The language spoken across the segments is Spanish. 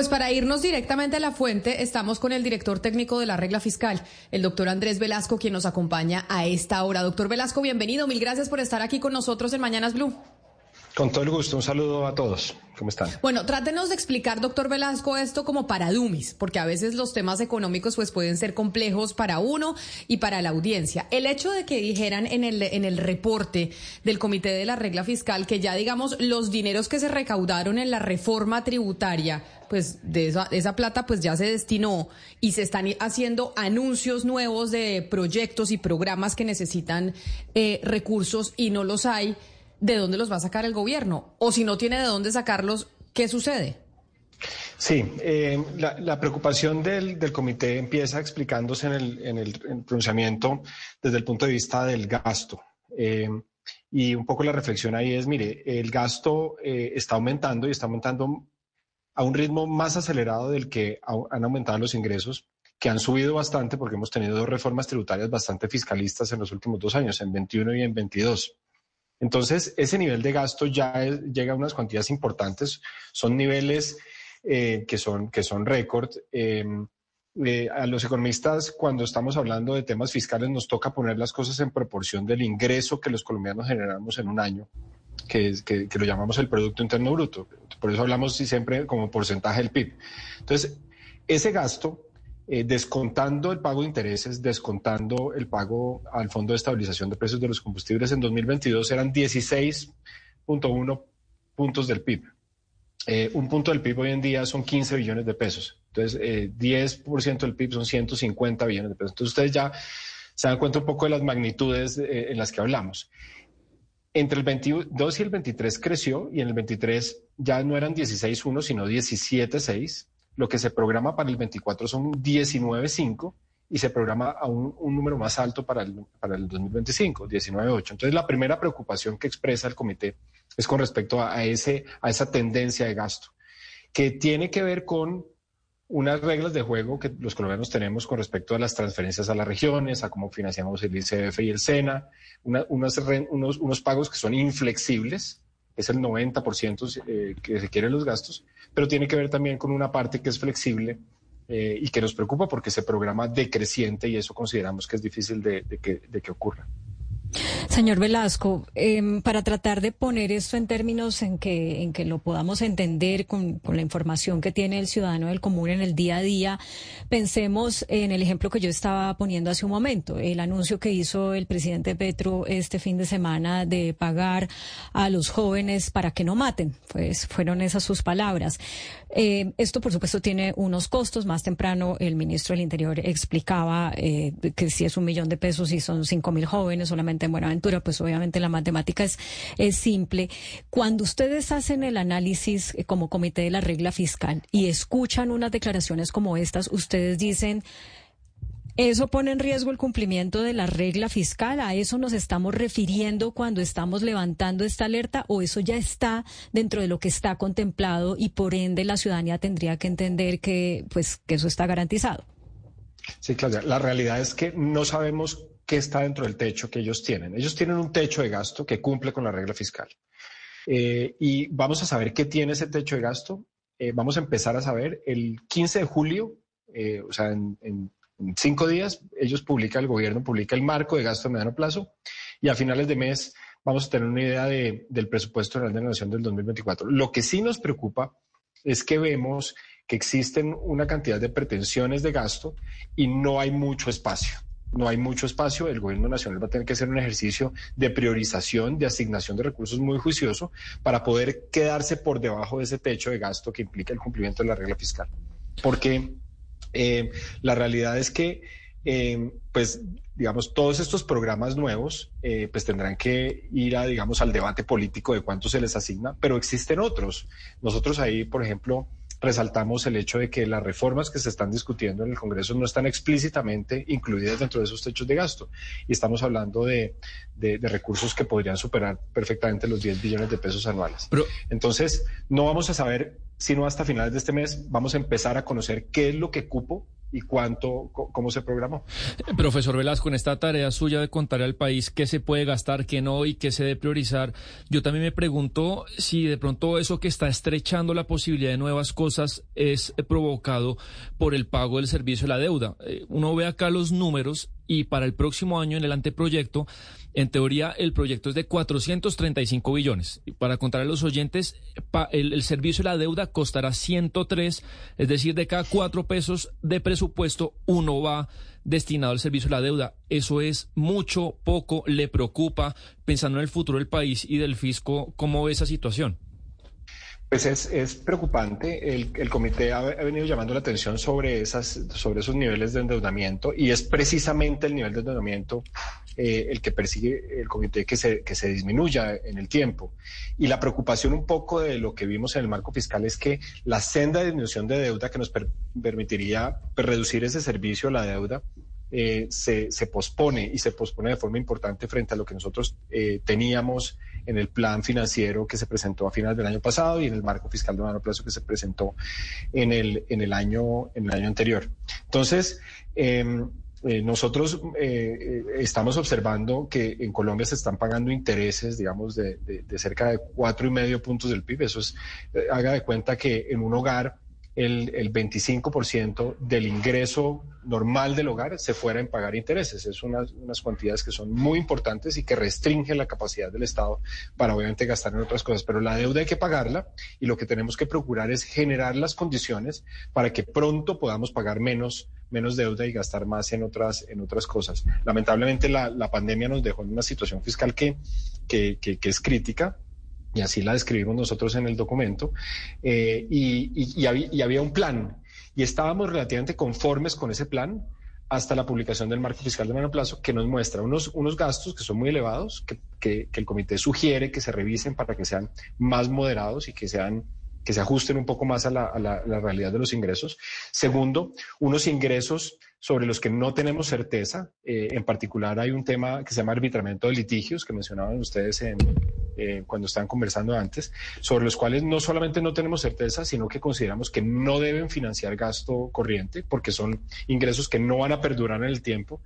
Pues para irnos directamente a la fuente, estamos con el director técnico de la regla fiscal, el doctor Andrés Velasco, quien nos acompaña a esta hora. Doctor Velasco, bienvenido. Mil gracias por estar aquí con nosotros en Mañanas Blue. Con todo el gusto, un saludo a todos. ¿Cómo están? Bueno, trátenos de explicar, doctor Velasco, esto como para Dumis, porque a veces los temas económicos pues pueden ser complejos para uno y para la audiencia. El hecho de que dijeran en el, en el reporte del Comité de la Regla Fiscal que ya, digamos, los dineros que se recaudaron en la reforma tributaria, pues de esa, plata pues ya se destinó y se están haciendo anuncios nuevos de proyectos y programas que necesitan eh, recursos y no los hay de dónde los va a sacar el gobierno. O si no tiene de dónde sacarlos, ¿qué sucede? Sí, eh, la, preocupación del, comité empieza explicándose en el, pronunciamiento desde el punto de vista del gasto. Eh, y un poco la reflexión ahí es, mire, el gasto eh, está aumentando y está aumentando a un ritmo más acelerado del que han aumentado los ingresos, que han subido bastante porque hemos tenido dos reformas tributarias bastante fiscalistas en los últimos dos años, en 21 y en 22. Entonces, ese nivel de gasto ya llega a unas cuantías importantes, son niveles eh, que son, que son récord. Em, eh, a los economistas, cuando estamos hablando de temas fiscales, nos toca poner las cosas en proporción del ingreso que los colombianos generamos en un año, que, que, que lo llamamos el Producto Interno Bruto. Por eso hablamos siempre como porcentaje del PIB. Entonces, ese gasto eh, descontando el pago de intereses, descontando el pago al Fondo de Estabilización de Precios de los Combustibles, en 2022 eran 16.1 puntos del PIB. Eh, un punto del PIB hoy en día son 15 billones de pesos. Entonces, 10% eh, del PIB son 150 billones de pesos. Entonces, ustedes ya se dan cuenta un poco de las magnitudes en las que hablamos. Entre el 22 y el 23 creció y en el 23 ya no eran 16.1, sino 17.6 lo que se programa para el 24 son 19.5 y se programa a un, número más alto para el, para el 2025, 19.8. Entonces, la primera preocupación que expresa el comité es con respecto a, ese, a esa tendencia de gasto, que tiene que ver con unas reglas de juego que los colombianos tenemos con respecto a las transferencias a las regiones, a cómo financiamos el ICF y el SENA, unos, unos pagos que son inflexibles, es el 90% eh, que requieren los gastos, pero tiene que ver también con una parte que es flexible eh, y que nos preocupa porque se programa decreciente y eso consideramos que es difícil de que ocurra. Señor Velasco, em, para tratar de poner esto en términos en que, en que lo podamos entender con, la información que tiene el ciudadano del común en el día a día, pensemos en el ejemplo que yo estaba poniendo hace un momento, el anuncio que hizo el presidente Petro este fin de semana de pagar a los jóvenes para que no maten, pues fueron esas sus palabras. Eh, esto, por supuesto, tiene unos costos. Más temprano, el ministro del Interior explicaba eh, que si es un millón de pesos y son cinco mil jóvenes solamente en Buenaventura, pues obviamente la matemática es, simple. Cuando ustedes hacen el análisis eh, como comité de la regla fiscal y escuchan unas declaraciones como estas, ustedes dicen ¿Eso pone en riesgo el cumplimiento de la regla fiscal? ¿A eso nos estamos refiriendo cuando estamos levantando esta alerta o eso ya está dentro de lo que está contemplado y por ende la ciudadanía tendría que entender que, pues, que eso está garantizado? Sí, Claudia, la realidad es que no sabemos qué está dentro del techo que ellos tienen. Ellos tienen un techo de gasto que cumple con la regla fiscal. Eh, y vamos a saber qué tiene ese techo de gasto. Eh, vamos a empezar a saber el 15 de julio, eh, o sea, en en cinco días, ellos publican, el gobierno publica el marco de gasto a mediano plazo y a finales de mes vamos a tener una idea del presupuesto general de la Nación del 2024. Lo que sí nos preocupa es que vemos que existen una cantidad de pretensiones de gasto y no hay mucho espacio. No hay mucho espacio. El gobierno nacional va a tener que hacer un ejercicio de priorización, de asignación de recursos muy juicioso para poder quedarse por debajo de ese techo de gasto que implica el cumplimiento de la regla fiscal. Porque eh, la realidad es que, eh, pues, digamos, todos estos programas nuevos, eh, pues tendrán que ir a, digamos, al debate político de cuánto se les asigna, pero existen otros. Nosotros ahí, por ejemplo, resaltamos el hecho de que las reformas que se están discutiendo en el Congreso no están explícitamente incluidas dentro de esos techos de gasto. Y estamos hablando de, recursos que podrían superar perfectamente los 10 billones de pesos anuales. Entonces, no vamos a saber, sino hasta finales de este mes, vamos a empezar a conocer qué es lo que cupo y cuánto, cómo se programó. Profesor Velasco, en esta tarea suya de contar al país qué se puede gastar, qué no y qué se debe priorizar, yo también me pregunto si de pronto eso que está estrechando la posibilidad de nuevas cosas es provocado por el pago del servicio de la deuda. Eh, uno ve acá los números y para el próximo año en el anteproyecto, en teoría el proyecto es de 435 billones. Y para contar a los oyentes, el, el servicio de la deuda costará 103, es decir, de cada cuatro pesos de presupuesto, uno va destinado al servicio de la deuda. Eso es mucho, poco, le preocupa, pensando en el futuro del país y del fisco, ¿cómo ve esa situación? Pues es, preocupante. El, comité ha, venido llamando la atención sobre, esas, sobre esos niveles de endeudamiento y es precisamente el nivel de endeudamiento eh, el que persigue el comité que se, que se disminuya en el tiempo. Y la preocupación un poco de lo que vimos en el marco fiscal es que la senda de disminución de deuda que nos permitiría pues, reducir ese servicio la deuda eh, se, se, pospone y se pospone de forma importante frente a lo que nosotros eh, teníamos en el plan financiero que se presentó a finales del año pasado y en el marco fiscal de mediano plazo que se presentó en el, en el, año, en el año anterior. Entonces, em, eh, nosotros estamos observando que en Colombia se están pagando intereses, digamos, de, de, de cerca de cuatro y medio puntos del PIB. Eso es, haga de cuenta que en un hogar el, el 25% del ingreso normal del hogar se fuera en pagar intereses. Es unas, unas cuantidades que son muy importantes y que restringen la capacidad del Estado para obviamente gastar en otras cosas. Pero la deuda hay que pagarla y lo que tenemos que procurar es generar las condiciones para que pronto podamos pagar menos menos deuda y gastar más en otras, en otras cosas. Lamentablemente la, la pandemia nos dejó en una situación fiscal que, que, que, que es crítica, y así la describimos nosotros en el documento, eh, y, había, un plan, y estábamos relativamente conformes con ese plan hasta la publicación del marco fiscal de mediano plazo, que nos muestra unos, unos gastos que son muy elevados, que, el comité sugiere que se revisen para que sean más moderados y que sean que se ajusten un poco más a la, realidad de los ingresos. Segundo, unos ingresos sobre los que no tenemos certeza. Eh, en particular hay un tema que se llama arbitramiento de litigios, que mencionaban ustedes en, eh, cuando estaban conversando antes, sobre los cuales no solamente no tenemos certeza, sino que consideramos que no deben financiar gasto corriente, porque son ingresos que no van a perdurar en el tiempo.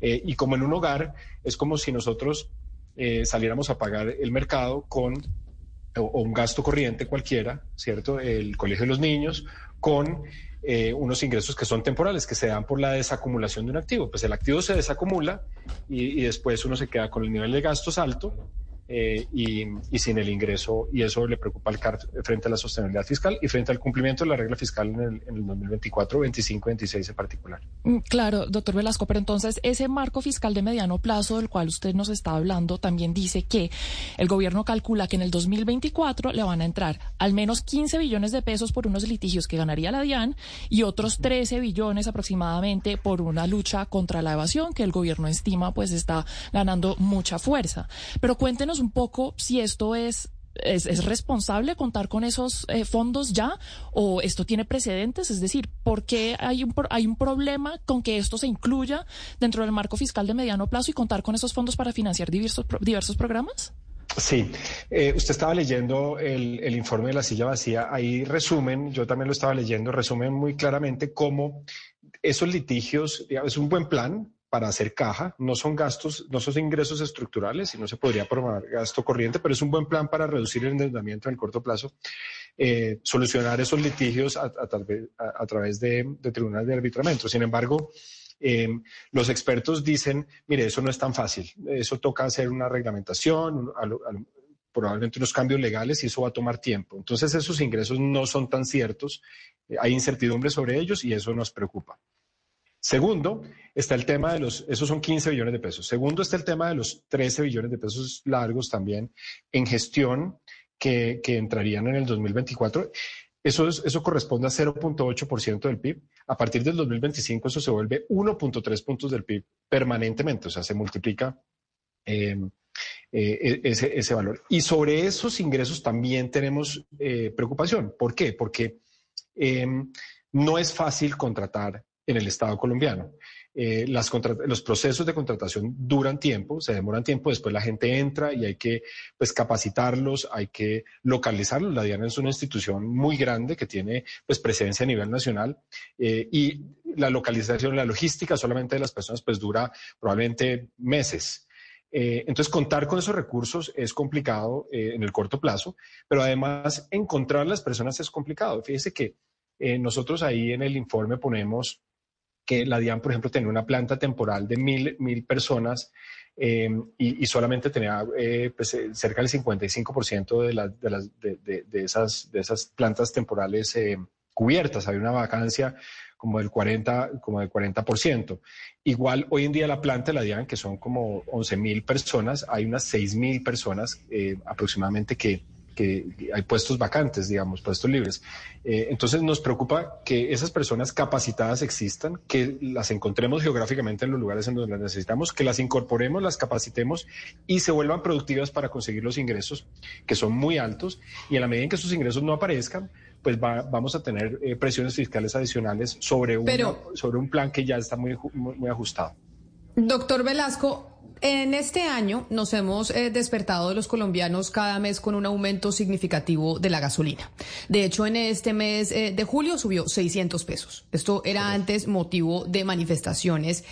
Eh, y como en un hogar, es como si nosotros eh, saliéramos a pagar el mercado con o, un gasto corriente cualquiera, ¿cierto? El colegio de los niños, con unos ingresos que son temporales, que se dan por la desacumulación de un activo. Pues el activo se desacumula y, y después uno se queda con el nivel de gastos alto eh, y, sin el ingreso, y eso le preocupa al CAR frente a la sostenibilidad fiscal y frente al cumplimiento de la regla fiscal en el, en el 2024, 25, 26 en particular. Mm, claro, doctor Velasco, pero entonces ese marco fiscal de mediano plazo del cual usted nos está hablando también dice que el gobierno calcula que en el 2024 le van a entrar al menos 15 billones de pesos por unos litigios que ganaría la DIAN y otros 13 billones aproximadamente por una lucha contra la evasión que el gobierno estima pues está ganando mucha fuerza. Pero cuéntenos un poco si esto es ¿Es, responsable contar con esos eh, fondos ya o esto tiene precedentes? Es decir, ¿por qué hay un, hay un problema con que esto se incluya dentro del marco fiscal de mediano plazo y contar con esos fondos para financiar diversos, diversos programas? Sí, eh, usted estaba leyendo el, el, informe de la silla vacía, ahí resumen, yo también lo estaba leyendo, resumen muy claramente cómo esos litigios, es un buen plan, para hacer caja, no son gastos, no son ingresos estructurales y no se podría promover gasto corriente, pero es un buen plan para reducir el endeudamiento en el corto plazo, eh, solucionar esos litigios a, través de, tribunales de arbitramiento. Sin embargo, em, los expertos dicen, mire, eso no es tan fácil, eso toca hacer una reglamentación, probablemente unos cambios legales y eso va a tomar tiempo. Entonces esos ingresos no son tan ciertos, hay incertidumbre sobre ellos y eso nos preocupa. Segundo, está el tema de los, esos son 15 billones de pesos. Segundo, está el tema de los 13 billones de pesos largos también en gestión que, entrarían en el 2024. Eso, eso corresponde a 0.8% del PIB. A partir del 2025 eso se vuelve 1.3 puntos del PIB permanentemente, o sea, se multiplica em, eh, e, ese, valor. Y sobre esos ingresos también tenemos eh, preocupación. ¿Por qué? Porque em, no es fácil contratar en el Estado colombiano. Eh, las los procesos de contratación duran tiempo, se demoran tiempo, después la gente entra y hay que pues, capacitarlos, hay que localizarlos. La DIAN es una institución muy grande que tiene pues, presencia a nivel nacional eh, y la localización, la logística solamente de las personas, pues dura probablemente meses. Eh, entonces, contar con esos recursos es complicado eh, en el corto plazo, pero además encontrar las personas es complicado. Fíjese que eh, nosotros ahí en el informe ponemos que la DIAN, por ejemplo, tenía una planta temporal de mil, mil personas y, solamente tenía pues, cerca del 55% de, de, las, de, de, esas, de esas plantas temporales cubiertas. Había una vacancia como del 40, como del 40%. Igual hoy en día la planta de la DIAN, que son como 11 mil personas, hay unas 6 mil personas eh, aproximadamente que, que, hay puestos vacantes, digamos, puestos libres. Eh, entonces nos preocupa que esas personas capacitadas existan, que las encontremos geográficamente en los lugares en donde las necesitamos, que las incorporemos, las capacitemos y se vuelvan productivas para conseguir los ingresos que son muy altos y en la medida en que esos ingresos no aparezcan, pues vamos a tener eh, presiones fiscales adicionales sobre, sobre un plan que ya está muy, muy, ajustado. Doctor Velasco, en este año nos hemos eh, despertado de los colombianos cada mes con un aumento significativo de la gasolina. De hecho, en este mes eh, de julio subió 600 pesos. Esto era antes motivo de manifestaciones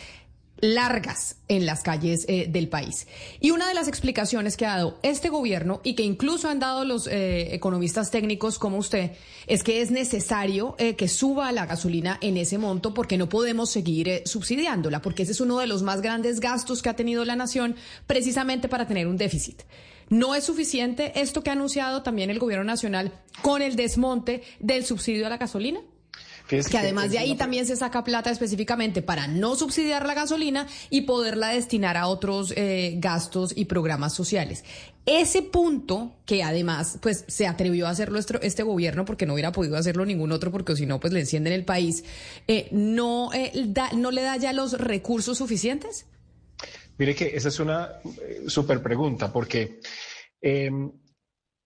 largas en las calles eh, del país. Y una de las explicaciones que ha dado este gobierno y que incluso han dado los eh, economistas técnicos como usted es que es necesario eh, que suba la gasolina en ese monto porque no podemos seguir subsidiándola, porque ese es uno de los más grandes gastos que ha tenido la nación precisamente para tener un déficit. No es suficiente esto que ha anunciado también el gobierno nacional con el desmonte del subsidio a la gasolina que además de ahí también se saca plata específicamente para no subsidiar la gasolina y poderla destinar a otros eh, gastos y programas sociales. Ese punto que además pues se atrevió a hacerlo este gobierno porque no hubiera podido hacerlo ningún otro porque si no pues le encienden el país, eh, no, eh, ¿no le da ya los recursos suficientes? Mire que esa es una súper pregunta porque... Em,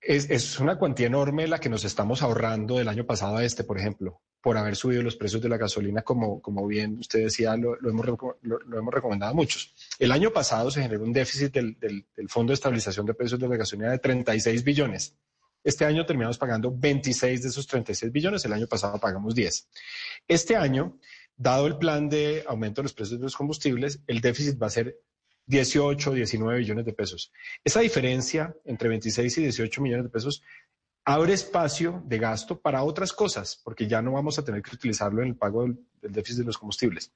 es, es, una cuantía enorme la que nos estamos ahorrando del año pasado a este, por ejemplo por haber subido los precios de la gasolina, como, como bien usted decía, lo, hemos, lo, hemos recomendado a muchos. El año pasado se generó un déficit del, del, Fondo de Estabilización de Precios de la Gasolina de 36 billones. Este año terminamos pagando 26 de esos 36 billones, el año pasado pagamos 10. Este año, dado el plan de aumento de los precios de los combustibles, el déficit va a ser 18, 19 billones de pesos. Esa diferencia entre 26 y 18 millones de pesos abre espacio de gasto para otras cosas, porque ya no vamos a tener que utilizarlo en el pago del, déficit de los combustibles.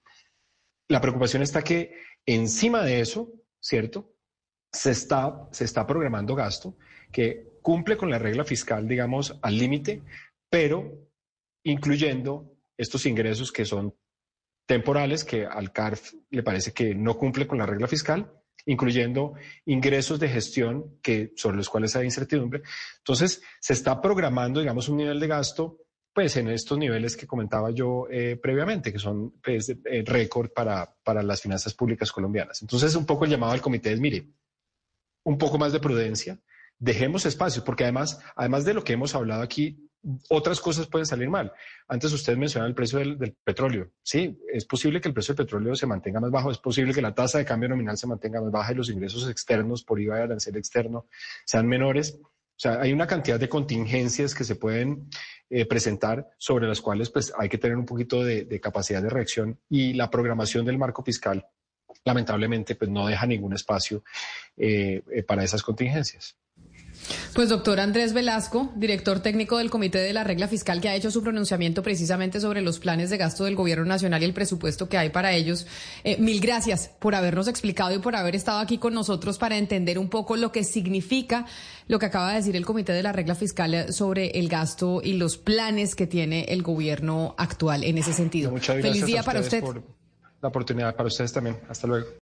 La preocupación está que encima de eso, ¿cierto? Se está, se está programando gasto que cumple con la regla fiscal, digamos, al límite, pero incluyendo estos ingresos que son temporales, que al CARF le parece que no cumple con la regla fiscal, incluyendo ingresos de gestión que, sobre los cuales hay incertidumbre. Entonces, se está programando, digamos, un nivel de gasto pues en estos niveles que comentaba yo eh, previamente, que son pues, eh, récord para, para las finanzas públicas colombianas. Entonces, un poco el llamado al comité es, mire, un poco más de prudencia, dejemos espacio, porque además, además de lo que hemos hablado aquí, otras cosas pueden salir mal. Antes usted mencionaba el precio del, petróleo. Sí, es posible que el precio del petróleo se mantenga más bajo, es posible que la tasa de cambio nominal se mantenga más baja y los ingresos externos por IVA y arancel externo sean menores. O sea, hay una cantidad de contingencias que se pueden eh, presentar sobre las cuales pues, hay que tener un poquito de, capacidad de reacción y la programación del marco fiscal lamentablemente pues, no deja ningún espacio eh, eh, para esas contingencias. Pues doctor Andrés Velasco, director técnico del Comité de la Regla Fiscal, que ha hecho su pronunciamiento precisamente sobre los planes de gasto del Gobierno Nacional y el presupuesto que hay para ellos. Eh, mil gracias por habernos explicado y por haber estado aquí con nosotros para entender un poco lo que significa lo que acaba de decir el Comité de la Regla Fiscal sobre el gasto y los planes que tiene el Gobierno actual en ese sentido. Muchas gracias Feliz día para usted. Por la oportunidad para ustedes también. Hasta luego.